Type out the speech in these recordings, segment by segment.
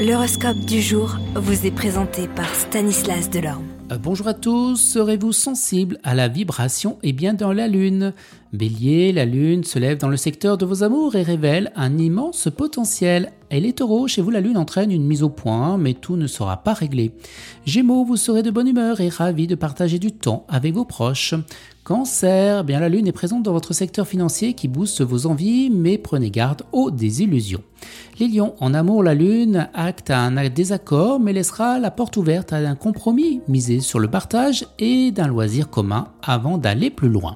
L'horoscope du jour vous est présenté par Stanislas Delorme. Euh, bonjour à tous, serez-vous sensible à la vibration et bien dans la lune? Bélier, la lune se lève dans le secteur de vos amours et révèle un immense potentiel. Elle est taureau, chez vous la lune entraîne une mise au point, mais tout ne sera pas réglé. Gémeaux, vous serez de bonne humeur et ravi de partager du temps avec vos proches. Cancer, bien la lune est présente dans votre secteur financier qui booste vos envies, mais prenez garde aux désillusions. Les lions, en amour, la lune acte un désaccord, mais laissera la porte ouverte à un compromis, misé sur le partage et d'un loisir commun avant d'aller plus loin.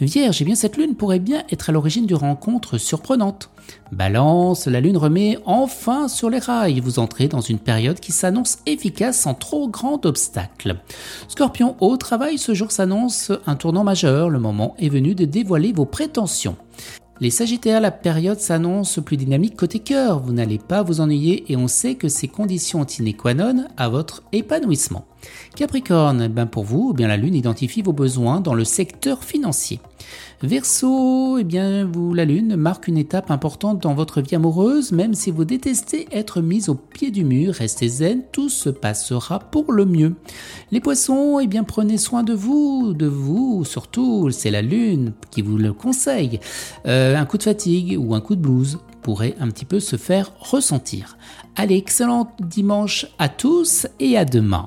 Vierge, eh bien cette lune pourrait bien être à l'origine d'une rencontre surprenante. Balance, la lune remet enfin sur les rails. Vous entrez dans une période qui s'annonce efficace sans trop grand obstacle. Scorpion, au travail, ce jour s'annonce un tournant majeur. Le moment est venu de dévoiler vos prétentions. Les Sagittaires, la période s'annonce plus dynamique côté cœur. Vous n'allez pas vous ennuyer et on sait que ces conditions sine qua non à votre épanouissement. Capricorne, eh ben pour vous, eh bien la Lune identifie vos besoins dans le secteur financier. Verseau, eh bien vous, la Lune marque une étape importante dans votre vie amoureuse, même si vous détestez être mis au pied du mur, restez zen, tout se passera pour le mieux. Les Poissons, eh bien prenez soin de vous, de vous surtout, c'est la Lune qui vous le conseille. Euh, un coup de fatigue ou un coup de blues pourrait un petit peu se faire ressentir. Allez, excellent dimanche à tous et à demain.